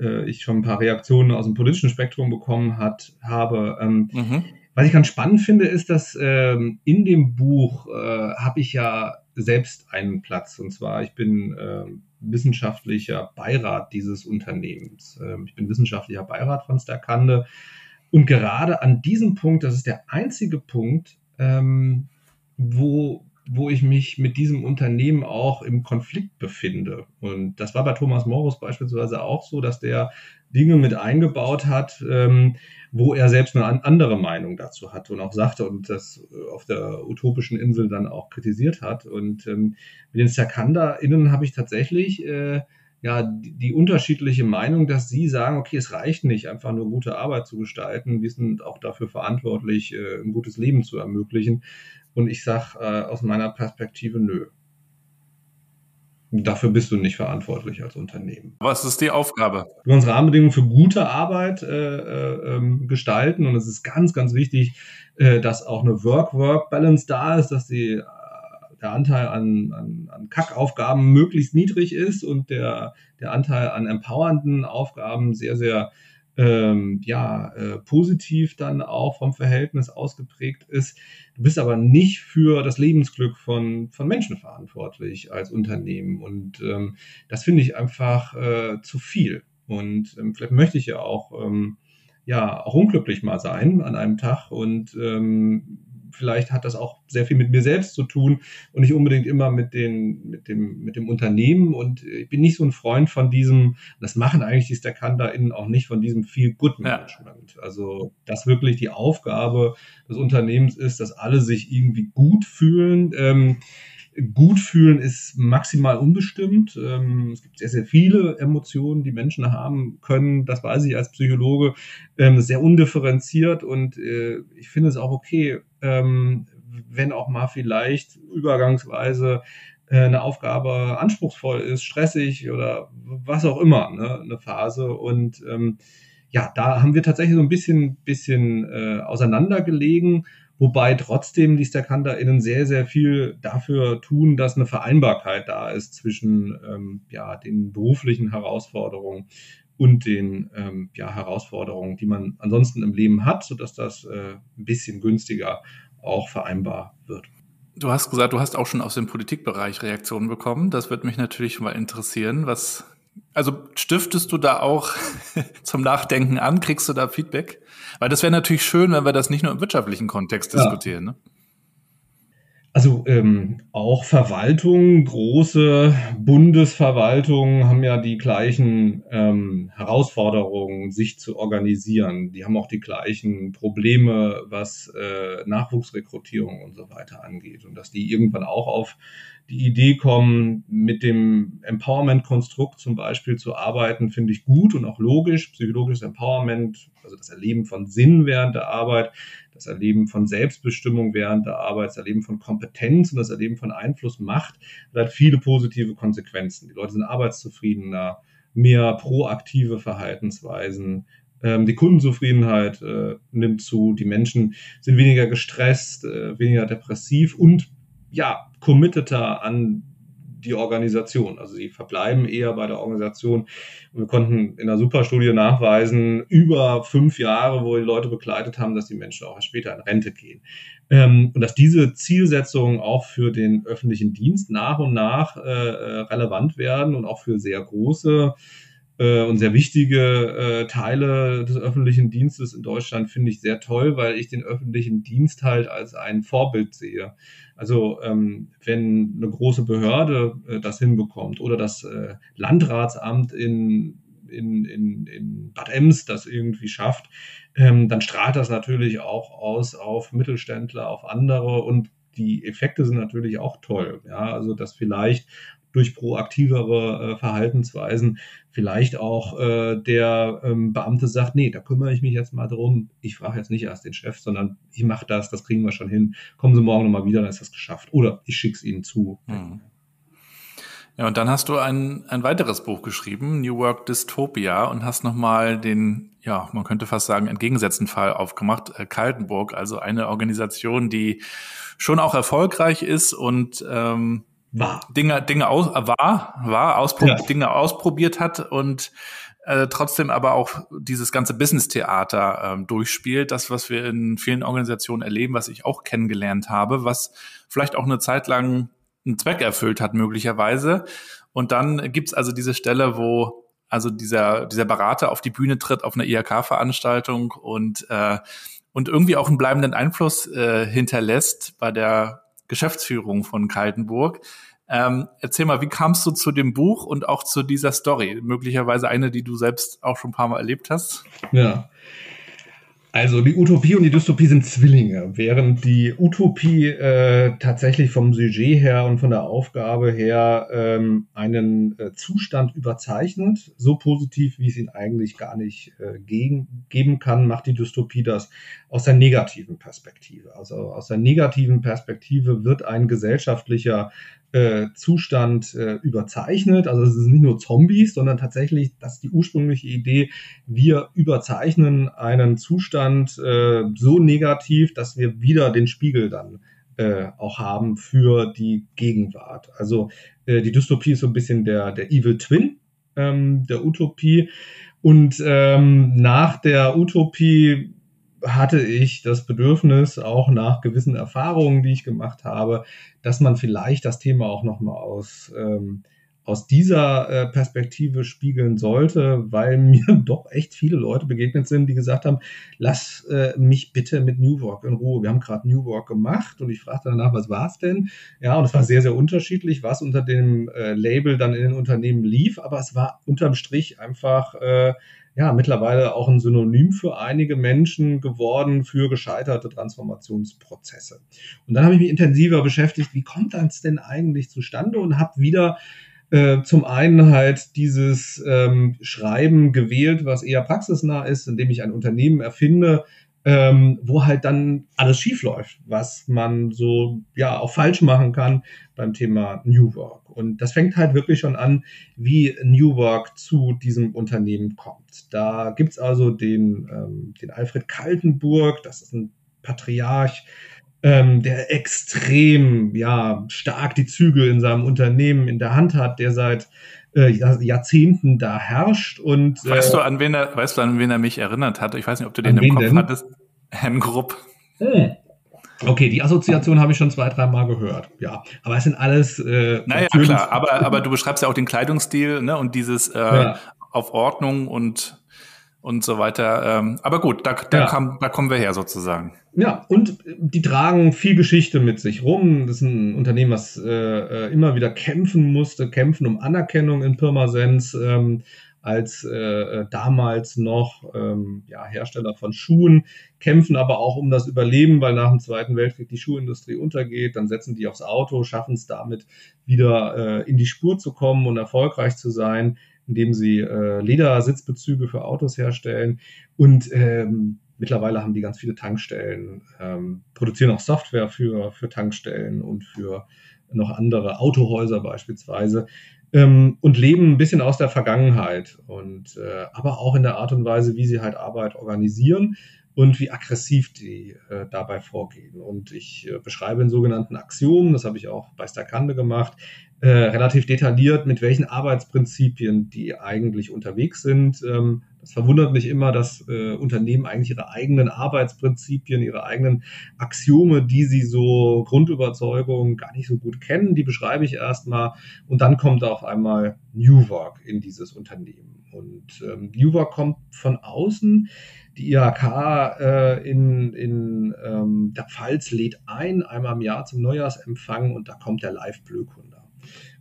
äh, ich schon ein paar Reaktionen aus dem politischen Spektrum bekommen hat, habe. Ähm, mhm. Was ich ganz spannend finde, ist, dass ähm, in dem Buch äh, habe ich ja selbst einen Platz. Und zwar, ich bin äh, wissenschaftlicher Beirat dieses Unternehmens. Ähm, ich bin wissenschaftlicher Beirat von Sterkande. Und gerade an diesem Punkt, das ist der einzige Punkt, ähm, wo wo ich mich mit diesem Unternehmen auch im Konflikt befinde. Und das war bei Thomas Morris beispielsweise auch so, dass der Dinge mit eingebaut hat, ähm, wo er selbst eine andere Meinung dazu hatte und auch sagte und das auf der utopischen Insel dann auch kritisiert hat. Und ähm, mit den SerkanderInnen habe ich tatsächlich äh, ja die, die, unterschiedliche Meinung, dass sie sagen, okay, es reicht nicht, einfach nur gute Arbeit zu gestalten. Wir sind auch dafür verantwortlich, äh, ein gutes Leben zu ermöglichen. Und ich sage äh, aus meiner Perspektive, nö. Dafür bist du nicht verantwortlich als Unternehmen. Was ist die Aufgabe? Wir uns Rahmenbedingungen für gute Arbeit äh, äh, ähm, gestalten und es ist ganz, ganz wichtig, äh, dass auch eine Work-Work-Balance da ist, dass die, der Anteil an, an, an Kackaufgaben möglichst niedrig ist und der, der Anteil an empowernden Aufgaben sehr, sehr ähm, ja, äh, positiv dann auch vom Verhältnis ausgeprägt ist. Du bist aber nicht für das Lebensglück von, von Menschen verantwortlich als Unternehmen. Und ähm, das finde ich einfach äh, zu viel. Und ähm, vielleicht möchte ich ja auch, ähm, ja, auch unglücklich mal sein an einem Tag und ähm, vielleicht hat das auch sehr viel mit mir selbst zu tun und nicht unbedingt immer mit, den, mit, dem, mit dem Unternehmen. Und ich bin nicht so ein Freund von diesem, das machen eigentlich die StackHunterInnen auch nicht, von diesem Feel Good Management. Ja. Also, dass wirklich die Aufgabe des Unternehmens ist, dass alle sich irgendwie gut fühlen. Ähm, gut fühlen ist maximal unbestimmt. Ähm, es gibt sehr, sehr viele Emotionen, die Menschen haben können. Das weiß ich als Psychologe. Ähm, sehr undifferenziert und äh, ich finde es auch okay, ähm, wenn auch mal vielleicht übergangsweise äh, eine Aufgabe anspruchsvoll ist, stressig oder was auch immer, ne, eine Phase. Und ähm, ja, da haben wir tatsächlich so ein bisschen, bisschen äh, auseinandergelegen wobei trotzdem die StackHunterInnen sehr, sehr viel dafür tun, dass eine Vereinbarkeit da ist zwischen ähm, ja, den beruflichen Herausforderungen und den ähm, ja, Herausforderungen, die man ansonsten im Leben hat, sodass das äh, ein bisschen günstiger auch vereinbar wird. Du hast gesagt, du hast auch schon aus dem Politikbereich Reaktionen bekommen. Das wird mich natürlich mal interessieren. Was, also stiftest du da auch zum Nachdenken an? Kriegst du da Feedback? Weil das wäre natürlich schön, wenn wir das nicht nur im wirtschaftlichen Kontext ja. diskutieren. Ne? Also ähm, auch Verwaltungen, große Bundesverwaltungen haben ja die gleichen ähm, Herausforderungen, sich zu organisieren. Die haben auch die gleichen Probleme, was äh, Nachwuchsrekrutierung und so weiter angeht. Und dass die irgendwann auch auf die Idee kommen, mit dem Empowerment-Konstrukt zum Beispiel zu arbeiten, finde ich gut und auch logisch. Psychologisches Empowerment, also das Erleben von Sinn während der Arbeit, das Erleben von Selbstbestimmung während der Arbeit, das Erleben von Kompetenz und das Erleben von Einfluss, Macht, hat viele positive Konsequenzen. Die Leute sind arbeitszufriedener, mehr proaktive Verhaltensweisen, ähm, die Kundenzufriedenheit äh, nimmt zu, die Menschen sind weniger gestresst, äh, weniger depressiv und ja, committeter an die Organisation. Also sie verbleiben eher bei der Organisation. Und wir konnten in der Superstudie nachweisen, über fünf Jahre, wo die Leute begleitet haben, dass die Menschen auch später in Rente gehen. Ähm, und dass diese Zielsetzungen auch für den öffentlichen Dienst nach und nach äh, äh relevant werden und auch für sehr große äh, und sehr wichtige äh, Teile des öffentlichen Dienstes in Deutschland finde ich sehr toll, weil ich den öffentlichen Dienst halt als ein Vorbild sehe. Also ähm, wenn eine große Behörde äh, das hinbekommt oder das äh, Landratsamt in, in, in, in Bad Ems das irgendwie schafft, ähm, dann strahlt das natürlich auch aus auf Mittelständler, auf andere und die Effekte sind natürlich auch toll. Ja, also dass vielleicht durch proaktivere äh, Verhaltensweisen vielleicht auch äh, der ähm, Beamte sagt, nee, da kümmere ich mich jetzt mal drum. Ich frage jetzt nicht erst den Chef, sondern ich mache das, das kriegen wir schon hin. Kommen Sie morgen nochmal wieder, dann ist das geschafft. Oder ich schicke es Ihnen zu. Mhm. Ja, und dann hast du ein, ein weiteres Buch geschrieben, New Work Dystopia, und hast nochmal den, ja, man könnte fast sagen, entgegengesetzten Fall aufgemacht, äh, Kaltenburg, also eine Organisation, die schon auch erfolgreich ist und ähm, war. Dinge, Dinge aus, war, war, auspro ja. Dinge ausprobiert hat und äh, trotzdem aber auch dieses ganze Business-Theater ähm, durchspielt. Das, was wir in vielen Organisationen erleben, was ich auch kennengelernt habe, was vielleicht auch eine Zeit lang einen Zweck erfüllt hat, möglicherweise. Und dann gibt's also diese Stelle, wo also dieser, dieser Berater auf die Bühne tritt auf einer IHK-Veranstaltung und, äh, und irgendwie auch einen bleibenden Einfluss äh, hinterlässt bei der Geschäftsführung von Kaltenburg. Ähm, erzähl mal, wie kamst du zu dem Buch und auch zu dieser Story? Möglicherweise eine, die du selbst auch schon ein paar Mal erlebt hast? Ja. Also die Utopie und die Dystopie sind Zwillinge, während die Utopie äh, tatsächlich vom Sujet her und von der Aufgabe her ähm, einen äh, Zustand überzeichnet, so positiv, wie es ihn eigentlich gar nicht äh, gegen, geben kann, macht die Dystopie das aus der negativen Perspektive. Also aus der negativen Perspektive wird ein gesellschaftlicher äh, Zustand äh, überzeichnet. Also es ist nicht nur Zombies, sondern tatsächlich, das ist die ursprüngliche Idee, wir überzeichnen einen Zustand äh, so negativ, dass wir wieder den Spiegel dann äh, auch haben für die Gegenwart. Also äh, die Dystopie ist so ein bisschen der, der Evil Twin ähm, der Utopie. Und ähm, nach der Utopie hatte ich das Bedürfnis, auch nach gewissen Erfahrungen, die ich gemacht habe, dass man vielleicht das Thema auch nochmal aus, ähm, aus dieser äh, Perspektive spiegeln sollte, weil mir doch echt viele Leute begegnet sind, die gesagt haben, lass äh, mich bitte mit New Work in Ruhe. Wir haben gerade New Work gemacht und ich fragte danach, was war es denn? Ja, und es war sehr, sehr unterschiedlich, was unter dem äh, Label dann in den Unternehmen lief, aber es war unterm Strich einfach äh, ja mittlerweile auch ein Synonym für einige Menschen geworden für gescheiterte Transformationsprozesse. Und dann habe ich mich intensiver beschäftigt, wie kommt das denn eigentlich zustande und habe wieder äh, zum einen halt dieses ähm, Schreiben gewählt, was eher praxisnah ist, indem ich ein Unternehmen erfinde, ähm, wo halt dann alles schief läuft, was man so ja auch falsch machen kann beim Thema New Work. Und das fängt halt wirklich schon an, wie New Work zu diesem Unternehmen kommt. Da gibt's also den, ähm, den Alfred Kaltenburg, das ist ein Patriarch, ähm, der extrem ja stark die Zügel in seinem Unternehmen in der Hand hat, der seit Jahrzehnten da herrscht und äh, weißt du an wen er weißt du an wen er mich erinnert hat ich weiß nicht ob du den im Kopf denn? hattest Herrn Grupp hm. Okay, die Assoziation habe ich schon zwei, drei Mal gehört. Ja, aber es sind alles. Äh, naja, klar, aber, aber du beschreibst ja auch den Kleidungsstil ne, und dieses äh, ja. auf Ordnung und und so weiter. Ähm, aber gut, da, da, ja. kam, da kommen wir her sozusagen. Ja, und die tragen viel Geschichte mit sich rum. Das ist ein Unternehmen, was äh, äh immer wieder kämpfen musste, kämpfen um Anerkennung in Pirmasens. Ähm, als äh, äh, damals noch ähm, ja, Hersteller von Schuhen, kämpfen aber auch um das Überleben, weil nach dem Zweiten Weltkrieg die Schuhindustrie untergeht. Dann setzen die aufs Auto, schaffen es damit wieder äh, in die Spur zu kommen und erfolgreich zu sein indem sie äh, Ledersitzbezüge für Autos herstellen. Und ähm, mittlerweile haben die ganz viele Tankstellen, ähm, produzieren auch Software für, für Tankstellen und für noch andere Autohäuser beispielsweise. Ähm, und leben ein bisschen aus der Vergangenheit und äh, aber auch in der Art und Weise, wie sie halt Arbeit organisieren und wie aggressiv die äh, dabei vorgehen. Und ich äh, beschreibe in sogenannten Axiomen, das habe ich auch bei Stakande gemacht, äh, relativ detailliert, mit welchen Arbeitsprinzipien die eigentlich unterwegs sind. Ähm, das verwundert mich immer, dass äh, Unternehmen eigentlich ihre eigenen Arbeitsprinzipien, ihre eigenen Axiome, die sie so Grundüberzeugungen gar nicht so gut kennen, die beschreibe ich erstmal und dann kommt auf einmal New Work in dieses Unternehmen. Und ähm, Work kommt von außen die IHK äh, in, in ähm, der Pfalz lädt ein, einmal im Jahr zum Neujahrsempfang und da kommt der Live-Blökunder.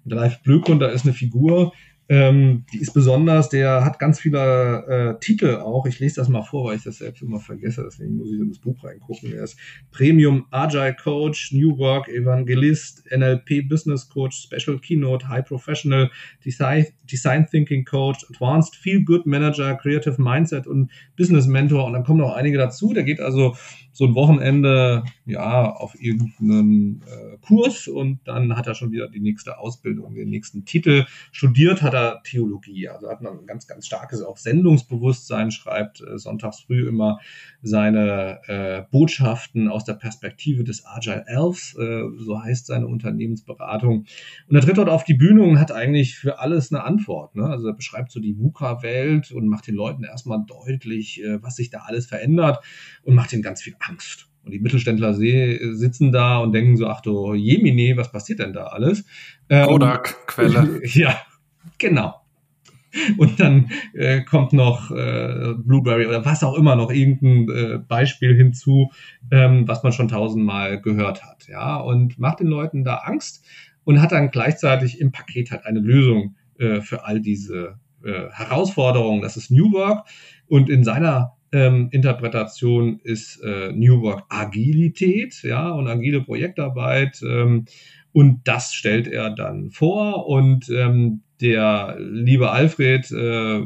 Und der Live-Blökunder ist eine Figur, ähm, die ist besonders, der hat ganz viele äh, Titel auch. Ich lese das mal vor, weil ich das selbst immer vergesse, deswegen muss ich in das Buch reingucken. Er ist Premium Agile Coach, New Work Evangelist, NLP Business Coach, Special Keynote, High Professional, Design, Design Thinking Coach, Advanced Feel Good Manager, Creative Mindset und Business Mentor. Und dann kommen noch einige dazu. Der geht also so ein Wochenende ja auf irgendeinen äh, Kurs und dann hat er schon wieder die nächste Ausbildung, den nächsten Titel. Studiert hat er Theologie, also hat man ein ganz, ganz starkes auch Sendungsbewusstsein, schreibt äh, sonntags früh immer seine äh, Botschaften aus der Perspektive des Agile Elves, äh, so heißt seine Unternehmensberatung. Und er tritt dort auf die Bühne und hat eigentlich für alles eine Antwort. Ne? Also er beschreibt so die VUCA-Welt und macht den Leuten erstmal deutlich, äh, was sich da alles verändert und macht ihnen ganz viel Angst. Und die Mittelständler sitzen da und denken so, ach du Jemine, was passiert denn da alles? Ähm, Kodak-Quelle. ja, genau. und dann äh, kommt noch äh, Blueberry oder was auch immer noch irgendein äh, Beispiel hinzu, ähm, was man schon tausendmal gehört hat, ja, und macht den Leuten da Angst und hat dann gleichzeitig im Paket halt eine Lösung äh, für all diese äh, Herausforderungen. Das ist New Work und in seiner ähm, Interpretation ist äh, New Work Agilität, ja, und agile Projektarbeit. Ähm, und das stellt er dann vor und ähm, der liebe Alfred äh,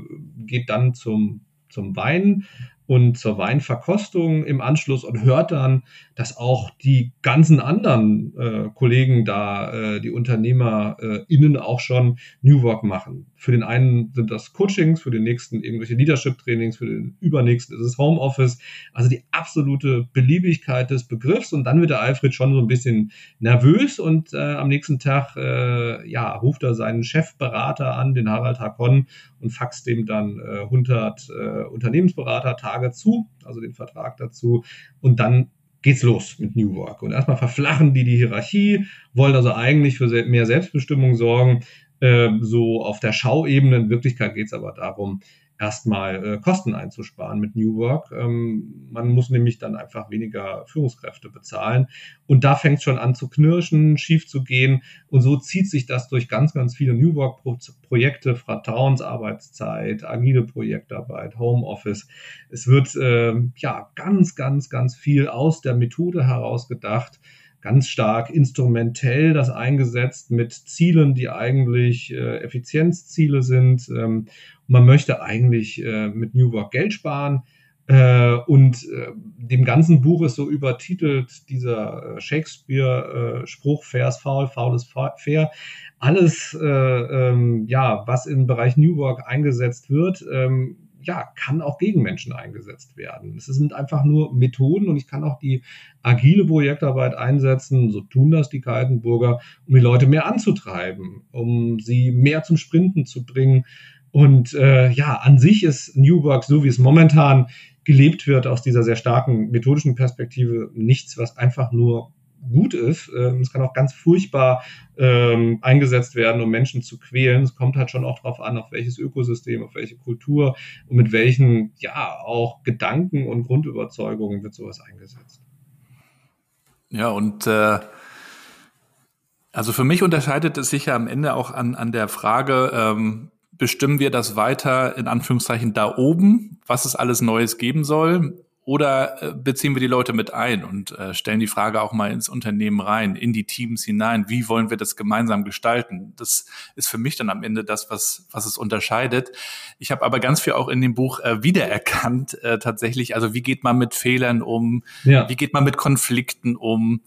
geht dann zum, zum Wein und zur Weinverkostung im Anschluss und hört dann, dass auch die ganzen anderen äh, Kollegen da, äh, die UnternehmerInnen auch schon New Work machen. Für den einen sind das Coachings, für den nächsten irgendwelche Leadership-Trainings, für den übernächsten ist es Homeoffice. Also die absolute Beliebigkeit des Begriffs. Und dann wird der Alfred schon so ein bisschen nervös und äh, am nächsten Tag äh, ja, ruft er seinen Chefberater an, den Harald Hakon, und faxt dem dann äh, 100 äh, Unternehmensberater-Tage zu, also den Vertrag dazu. Und dann geht's los mit New Work. Und erstmal verflachen die die Hierarchie, wollen also eigentlich für mehr Selbstbestimmung sorgen, äh, so auf der Schauebene. In Wirklichkeit geht's aber darum, erstmal äh, Kosten einzusparen mit New Work. Ähm, man muss nämlich dann einfach weniger Führungskräfte bezahlen. Und da fängt es schon an zu knirschen, schief zu gehen. Und so zieht sich das durch ganz, ganz viele New Work-Projekte, Vertrauensarbeitszeit, agile Projektarbeit, Homeoffice. Es wird äh, ja ganz, ganz, ganz viel aus der Methode heraus gedacht ganz stark instrumentell das eingesetzt mit Zielen, die eigentlich äh, Effizienzziele sind. Ähm, man möchte eigentlich äh, mit New Work Geld sparen. Äh, und äh, dem ganzen Buch ist so übertitelt dieser äh, Shakespeare-Spruch, fair ist faul, faul ist fair. Alles, äh, ähm, ja, was im Bereich New Work eingesetzt wird, ähm, ja, kann auch gegen Menschen eingesetzt werden. Es sind einfach nur Methoden und ich kann auch die agile Projektarbeit einsetzen, so tun das die Kaltenburger, um die Leute mehr anzutreiben, um sie mehr zum Sprinten zu bringen. Und äh, ja, an sich ist New Work, so wie es momentan gelebt wird, aus dieser sehr starken methodischen Perspektive, nichts, was einfach nur gut ist. Ähm, es kann auch ganz furchtbar ähm, eingesetzt werden, um Menschen zu quälen. Es kommt halt schon auch darauf an, auf welches Ökosystem, auf welche Kultur und mit welchen, ja, auch Gedanken und Grundüberzeugungen wird sowas eingesetzt. Ja, und äh, also für mich unterscheidet es sich ja am Ende auch an, an der Frage, ähm, bestimmen wir das weiter in Anführungszeichen da oben, was es alles Neues geben soll? Oder äh, beziehen wir die Leute mit ein und äh, stellen die Frage auch mal ins Unternehmen rein, in die Teams hinein? Wie wollen wir das gemeinsam gestalten? Das ist für mich dann am Ende das, was, was es unterscheidet. Ich habe aber ganz viel auch in dem Buch äh, wiedererkannt, äh, tatsächlich. Also wie geht man mit Fehlern um? Ja. Wie geht man mit Konflikten um?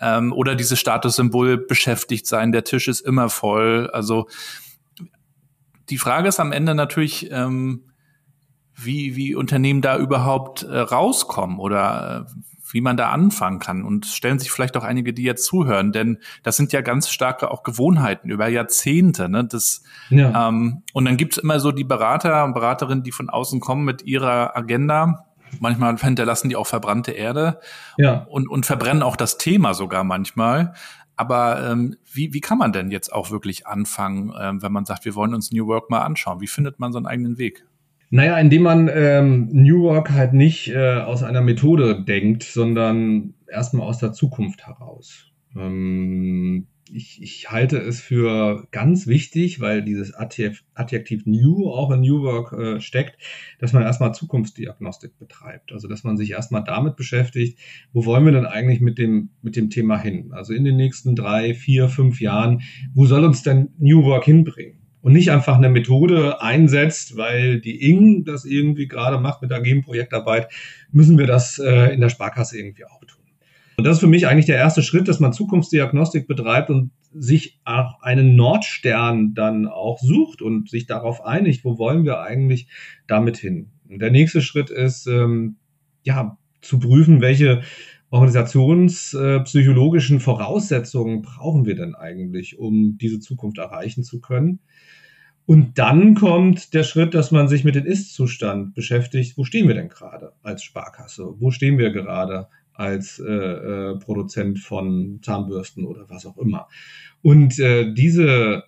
Ähm, oder dieses Statussymbol beschäftigt sein, der Tisch ist immer voll. Also die Frage ist am Ende natürlich, ähm, wie, wie Unternehmen da überhaupt äh, rauskommen oder äh, wie man da anfangen kann. Und stellen sich vielleicht auch einige, die jetzt zuhören, denn das sind ja ganz starke auch Gewohnheiten über Jahrzehnte. Ne? Das, ja. ähm, und dann gibt's immer so die Berater und Beraterinnen, die von außen kommen mit ihrer Agenda. Manchmal hinterlassen die auch verbrannte Erde ja. und, und verbrennen auch das Thema sogar manchmal. Aber ähm, wie, wie kann man denn jetzt auch wirklich anfangen, ähm, wenn man sagt, wir wollen uns New Work mal anschauen? Wie findet man so einen eigenen Weg? Naja, indem man ähm, New Work halt nicht äh, aus einer Methode denkt, sondern erstmal aus der Zukunft heraus. Ähm, ich, ich halte es für ganz wichtig, weil dieses Adjektiv New auch in New Work äh, steckt, dass man erstmal Zukunftsdiagnostik betreibt. Also dass man sich erstmal damit beschäftigt, wo wollen wir denn eigentlich mit dem, mit dem Thema hin? Also in den nächsten drei, vier, fünf Jahren, wo soll uns denn New Work hinbringen? Und nicht einfach eine Methode einsetzt, weil die Ing das irgendwie gerade macht mit agilen Projektarbeit, müssen wir das äh, in der Sparkasse irgendwie auch tun. Und das ist für mich eigentlich der erste Schritt, dass man Zukunftsdiagnostik betreibt und sich auch einen Nordstern dann auch sucht und sich darauf einigt, wo wollen wir eigentlich damit hin. Und der nächste Schritt ist, ähm, ja, zu prüfen, welche organisationspsychologischen Voraussetzungen brauchen wir denn eigentlich, um diese Zukunft erreichen zu können. Und dann kommt der Schritt, dass man sich mit dem Ist-Zustand beschäftigt. Wo stehen wir denn gerade als Sparkasse? Wo stehen wir gerade als äh, äh, Produzent von Zahnbürsten oder was auch immer? Und äh, diese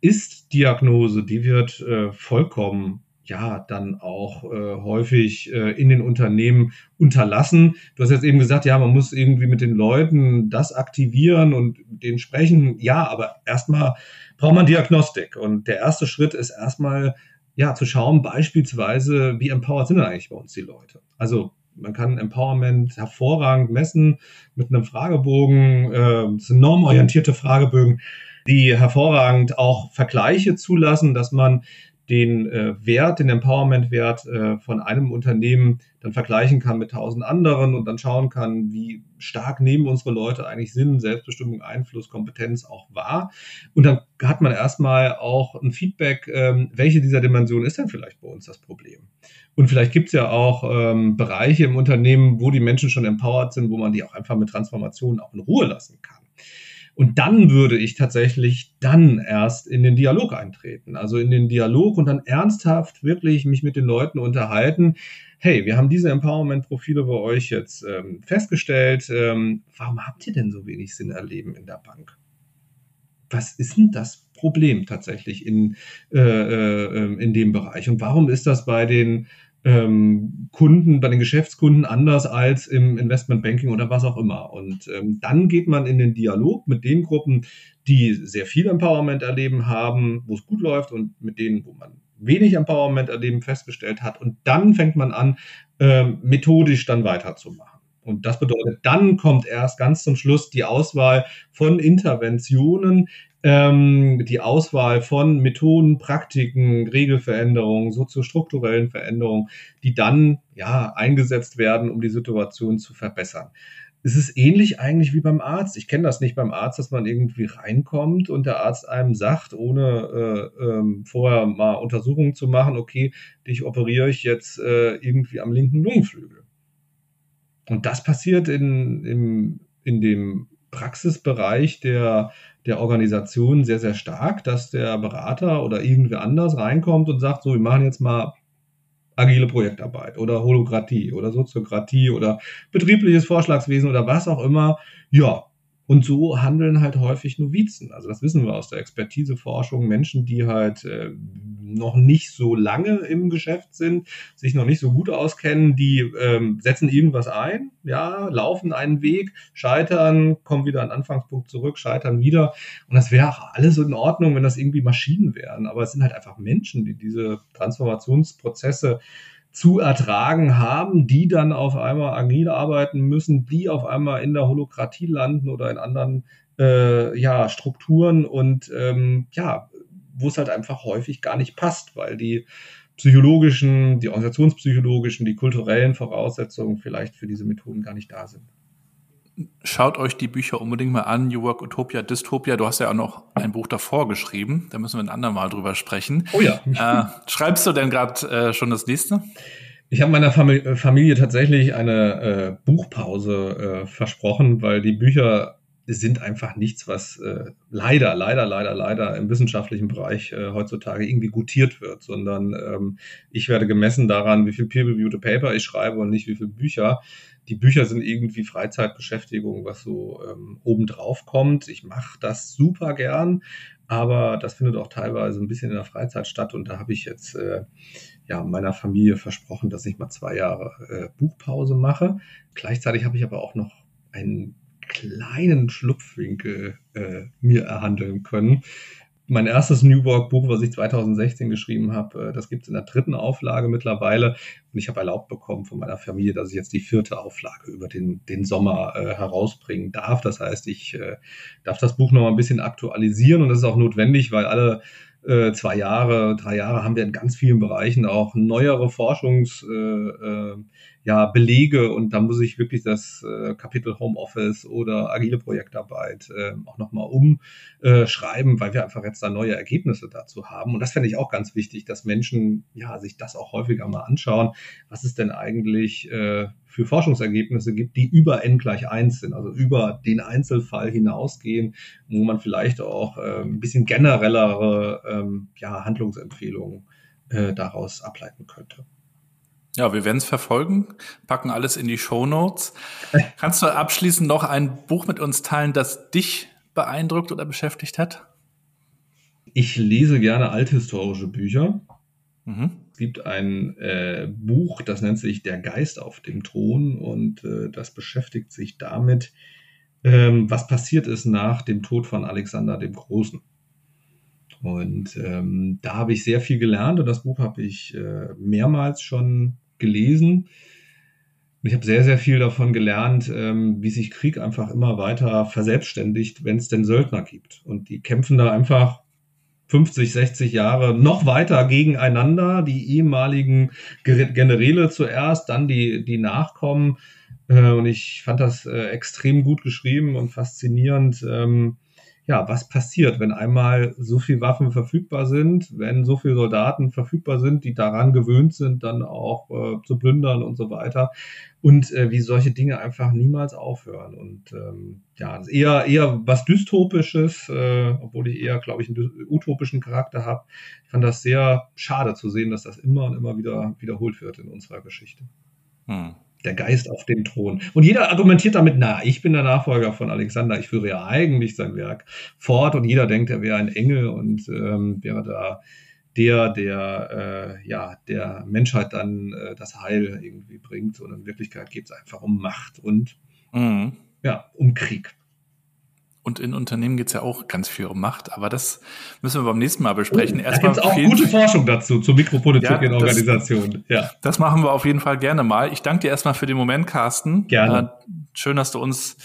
Ist-Diagnose, die wird äh, vollkommen ja dann auch äh, häufig äh, in den Unternehmen unterlassen. Du hast jetzt eben gesagt, ja, man muss irgendwie mit den Leuten das aktivieren und denen sprechen. Ja, aber erstmal braucht man Diagnostik. Und der erste Schritt ist erstmal ja zu schauen, beispielsweise, wie empowered sind denn eigentlich bei uns die Leute? Also man kann Empowerment hervorragend messen mit einem Fragebogen. Äh, sind normorientierte Fragebögen, die hervorragend auch Vergleiche zulassen, dass man den äh, Wert, den Empowerment-Wert äh, von einem Unternehmen dann vergleichen kann mit tausend anderen und dann schauen kann, wie stark neben unsere Leute eigentlich sind, Selbstbestimmung, Einfluss, Kompetenz auch war. Und dann hat man erstmal auch ein Feedback, ähm, welche dieser Dimensionen ist denn vielleicht bei uns das Problem? Und vielleicht gibt es ja auch ähm, Bereiche im Unternehmen, wo die Menschen schon empowered sind, wo man die auch einfach mit Transformation auch in Ruhe lassen kann. Und dann würde ich tatsächlich dann erst in den Dialog eintreten. Also in den Dialog und dann ernsthaft wirklich mich mit den Leuten unterhalten. Hey, wir haben diese Empowerment-Profile bei euch jetzt ähm, festgestellt. Ähm, warum habt ihr denn so wenig Sinn erleben in der Bank? Was ist denn das Problem tatsächlich in, äh, äh, in dem Bereich? Und warum ist das bei den ähm, Kunden, bei den Geschäftskunden anders als im Investmentbanking oder was auch immer. Und ähm, dann geht man in den Dialog mit den Gruppen, die sehr viel Empowerment erleben haben, wo es gut läuft und mit denen, wo man wenig Empowerment erleben festgestellt hat. Und dann fängt man an, ähm, methodisch dann weiterzumachen. Und das bedeutet, dann kommt erst ganz zum Schluss die Auswahl von Interventionen, ähm, die Auswahl von Methoden, Praktiken, Regelveränderungen, soziostrukturellen Veränderungen, die dann ja eingesetzt werden, um die Situation zu verbessern. Es ist ähnlich eigentlich wie beim Arzt. Ich kenne das nicht beim Arzt, dass man irgendwie reinkommt und der Arzt einem sagt, ohne äh, ähm, vorher mal Untersuchungen zu machen, okay, dich operiere ich jetzt äh, irgendwie am linken Lungenflügel. Und das passiert in, in, in dem Praxisbereich der der Organisation sehr, sehr stark, dass der Berater oder irgendwer anders reinkommt und sagt, so, wir machen jetzt mal agile Projektarbeit oder Holokratie oder Soziokratie oder betriebliches Vorschlagswesen oder was auch immer. Ja, und so handeln halt häufig Novizen. Also das wissen wir aus der Expertiseforschung. Menschen, die halt äh, noch nicht so lange im Geschäft sind, sich noch nicht so gut auskennen, die ähm, setzen irgendwas ein, ja, laufen einen Weg, scheitern, kommen wieder an den Anfangspunkt zurück, scheitern wieder. Und das wäre auch alles in Ordnung, wenn das irgendwie Maschinen wären. Aber es sind halt einfach Menschen, die diese Transformationsprozesse zu ertragen haben, die dann auf einmal agil arbeiten müssen, die auf einmal in der Holokratie landen oder in anderen äh, ja, Strukturen. Und ähm, ja, wo es halt einfach häufig gar nicht passt, weil die psychologischen, die organisationspsychologischen, die kulturellen Voraussetzungen vielleicht für diese Methoden gar nicht da sind schaut euch die Bücher unbedingt mal an. New Work Utopia, Dystopia. Du hast ja auch noch ein Buch davor geschrieben. Da müssen wir ein andermal drüber sprechen. Oh ja. Äh, schreibst du denn gerade äh, schon das nächste? Ich habe meiner Familie, Familie tatsächlich eine äh, Buchpause äh, versprochen, weil die Bücher sind einfach nichts, was äh, leider, leider, leider, leider im wissenschaftlichen Bereich äh, heutzutage irgendwie gutiert wird, sondern ähm, ich werde gemessen daran, wie viel peer-reviewed Paper ich schreibe und nicht wie viele Bücher die Bücher sind irgendwie Freizeitbeschäftigung, was so ähm, obendrauf kommt. Ich mache das super gern, aber das findet auch teilweise ein bisschen in der Freizeit statt. Und da habe ich jetzt äh, ja meiner Familie versprochen, dass ich mal zwei Jahre äh, Buchpause mache. Gleichzeitig habe ich aber auch noch einen kleinen Schlupfwinkel äh, mir erhandeln können mein erstes New Work Buch, was ich 2016 geschrieben habe, äh, das gibt es in der dritten Auflage mittlerweile. Und ich habe erlaubt bekommen von meiner Familie, dass ich jetzt die vierte Auflage über den, den Sommer äh, herausbringen darf. Das heißt, ich äh, darf das Buch noch mal ein bisschen aktualisieren und das ist auch notwendig, weil alle äh, zwei Jahre, drei Jahre haben wir in ganz vielen Bereichen auch neuere Forschungs, äh, äh, ja, und da muss ich wirklich das äh, Kapitel Homeoffice oder agile Projektarbeit äh, auch nochmal umschreiben, weil wir einfach jetzt da neue Ergebnisse dazu haben. Und das fände ich auch ganz wichtig, dass Menschen ja sich das auch häufiger mal anschauen. Was ist denn eigentlich äh, für Forschungsergebnisse gibt, die über n gleich eins sind, also über den Einzelfall hinausgehen, wo man vielleicht auch äh, ein bisschen generellere ähm, ja, Handlungsempfehlungen äh, daraus ableiten könnte. Ja, wir werden es verfolgen, packen alles in die Show Notes. Kannst du abschließend noch ein Buch mit uns teilen, das dich beeindruckt oder beschäftigt hat? ich lese gerne althistorische Bücher. Mhm. Gibt ein äh, Buch, das nennt sich Der Geist auf dem Thron und äh, das beschäftigt sich damit, ähm, was passiert ist nach dem Tod von Alexander dem Großen. Und ähm, da habe ich sehr viel gelernt und das Buch habe ich äh, mehrmals schon gelesen. Ich habe sehr, sehr viel davon gelernt, ähm, wie sich Krieg einfach immer weiter verselbstständigt, wenn es denn Söldner gibt. Und die kämpfen da einfach 50, 60 Jahre noch weiter gegeneinander. Die ehemaligen Generäle zuerst, dann die, die Nachkommen. Äh, und ich fand das äh, extrem gut geschrieben und faszinierend. Ähm, ja, was passiert, wenn einmal so viel Waffen verfügbar sind, wenn so viele Soldaten verfügbar sind, die daran gewöhnt sind, dann auch äh, zu plündern und so weiter. Und äh, wie solche Dinge einfach niemals aufhören. Und ähm, ja, eher, eher was Dystopisches, äh, obwohl ich eher, glaube ich, einen utopischen Charakter habe. Ich fand das sehr schade zu sehen, dass das immer und immer wieder wiederholt wird in unserer Geschichte. Hm der Geist auf dem Thron. Und jeder argumentiert damit, na, ich bin der Nachfolger von Alexander, ich führe ja eigentlich sein Werk fort und jeder denkt, er wäre ein Engel und ähm, wäre da der, der äh, ja, der Menschheit dann äh, das Heil irgendwie bringt. Und in Wirklichkeit geht es einfach um Macht und mhm. ja, um Krieg. Und in Unternehmen geht es ja auch ganz viel um Macht, aber das müssen wir beim nächsten Mal besprechen. Oh, Erstmal auch gute Forschung dazu, zur Mikropolitik ja, in Organisationen. Ja. Das machen wir auf jeden Fall gerne mal. Ich danke dir erstmal für den Moment, Carsten. Gerne. Äh, schön, dass du uns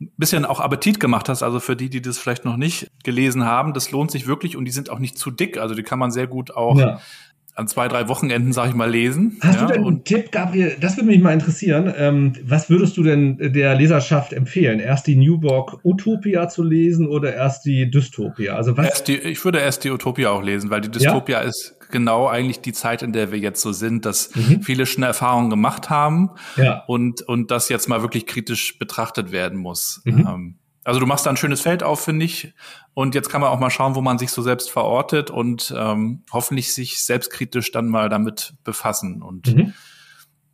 ein bisschen auch Appetit gemacht hast. Also für die, die das vielleicht noch nicht gelesen haben, das lohnt sich wirklich und die sind auch nicht zu dick. Also die kann man sehr gut auch ja an zwei, drei Wochenenden, sag ich mal, lesen. Hast ja, du denn einen Tipp, Gabriel? Das würde mich mal interessieren. Ähm, was würdest du denn der Leserschaft empfehlen? Erst die Newborg Utopia zu lesen oder erst die Dystopia? Also was? Erst die, ich würde erst die Utopia auch lesen, weil die Dystopia ja? ist genau eigentlich die Zeit, in der wir jetzt so sind, dass mhm. viele schon Erfahrungen gemacht haben ja. und, und das jetzt mal wirklich kritisch betrachtet werden muss. Mhm. Ähm, also du machst da ein schönes Feld auf, finde ich. Und jetzt kann man auch mal schauen, wo man sich so selbst verortet und ähm, hoffentlich sich selbstkritisch dann mal damit befassen. Und mhm.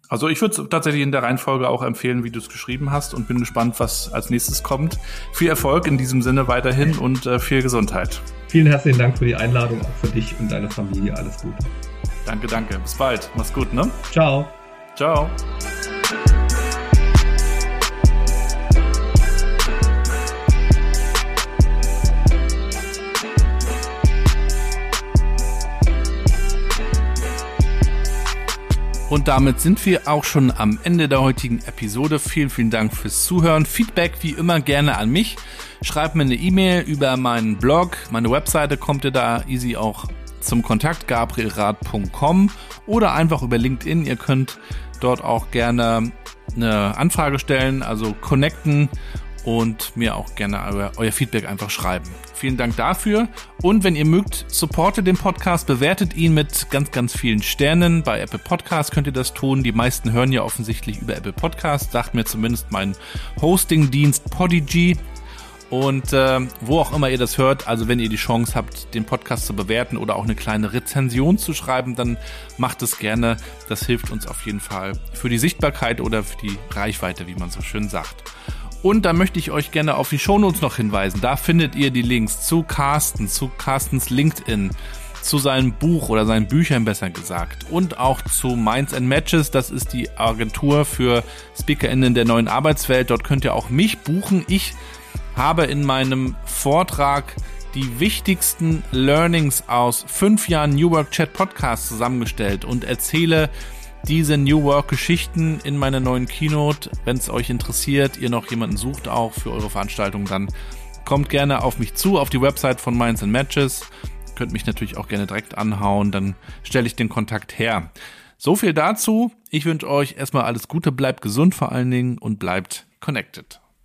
also ich würde es tatsächlich in der Reihenfolge auch empfehlen, wie du es geschrieben hast und bin gespannt, was als nächstes kommt. Viel Erfolg in diesem Sinne weiterhin und äh, viel Gesundheit. Vielen herzlichen Dank für die Einladung, auch für dich und deine Familie. Alles Gute. Danke, danke. Bis bald. Mach's gut, ne? Ciao. Ciao. Und damit sind wir auch schon am Ende der heutigen Episode. Vielen, vielen Dank fürs Zuhören. Feedback wie immer gerne an mich. Schreibt mir eine E-Mail über meinen Blog. Meine Webseite kommt ihr da easy auch zum Kontakt gabrielrad.com oder einfach über LinkedIn. Ihr könnt dort auch gerne eine Anfrage stellen, also connecten und mir auch gerne euer, euer, Feedback einfach schreiben. Vielen Dank dafür. Und wenn ihr mögt, supportet den Podcast, bewertet ihn mit ganz, ganz vielen Sternen. Bei Apple Podcasts könnt ihr das tun. Die meisten hören ja offensichtlich über Apple Podcasts, sagt mir zumindest mein Hosting-Dienst Podigy. Und äh, wo auch immer ihr das hört, also wenn ihr die Chance habt, den Podcast zu bewerten oder auch eine kleine Rezension zu schreiben, dann macht es gerne. Das hilft uns auf jeden Fall für die Sichtbarkeit oder für die Reichweite, wie man so schön sagt. Und da möchte ich euch gerne auf die Shownotes noch hinweisen. Da findet ihr die Links zu Carsten, zu Carstens LinkedIn, zu seinem Buch oder seinen Büchern besser gesagt und auch zu Minds and Matches. Das ist die Agentur für SpeakerInnen der neuen Arbeitswelt. Dort könnt ihr auch mich buchen. Ich habe in meinem Vortrag die wichtigsten Learnings aus fünf Jahren New Work Chat Podcast zusammengestellt und erzähle diese New Work Geschichten in meiner neuen Keynote. Wenn es euch interessiert, ihr noch jemanden sucht auch für eure Veranstaltung, dann kommt gerne auf mich zu, auf die Website von Minds and Matches. Könnt mich natürlich auch gerne direkt anhauen, dann stelle ich den Kontakt her. So viel dazu. Ich wünsche euch erstmal alles Gute, bleibt gesund vor allen Dingen und bleibt connected.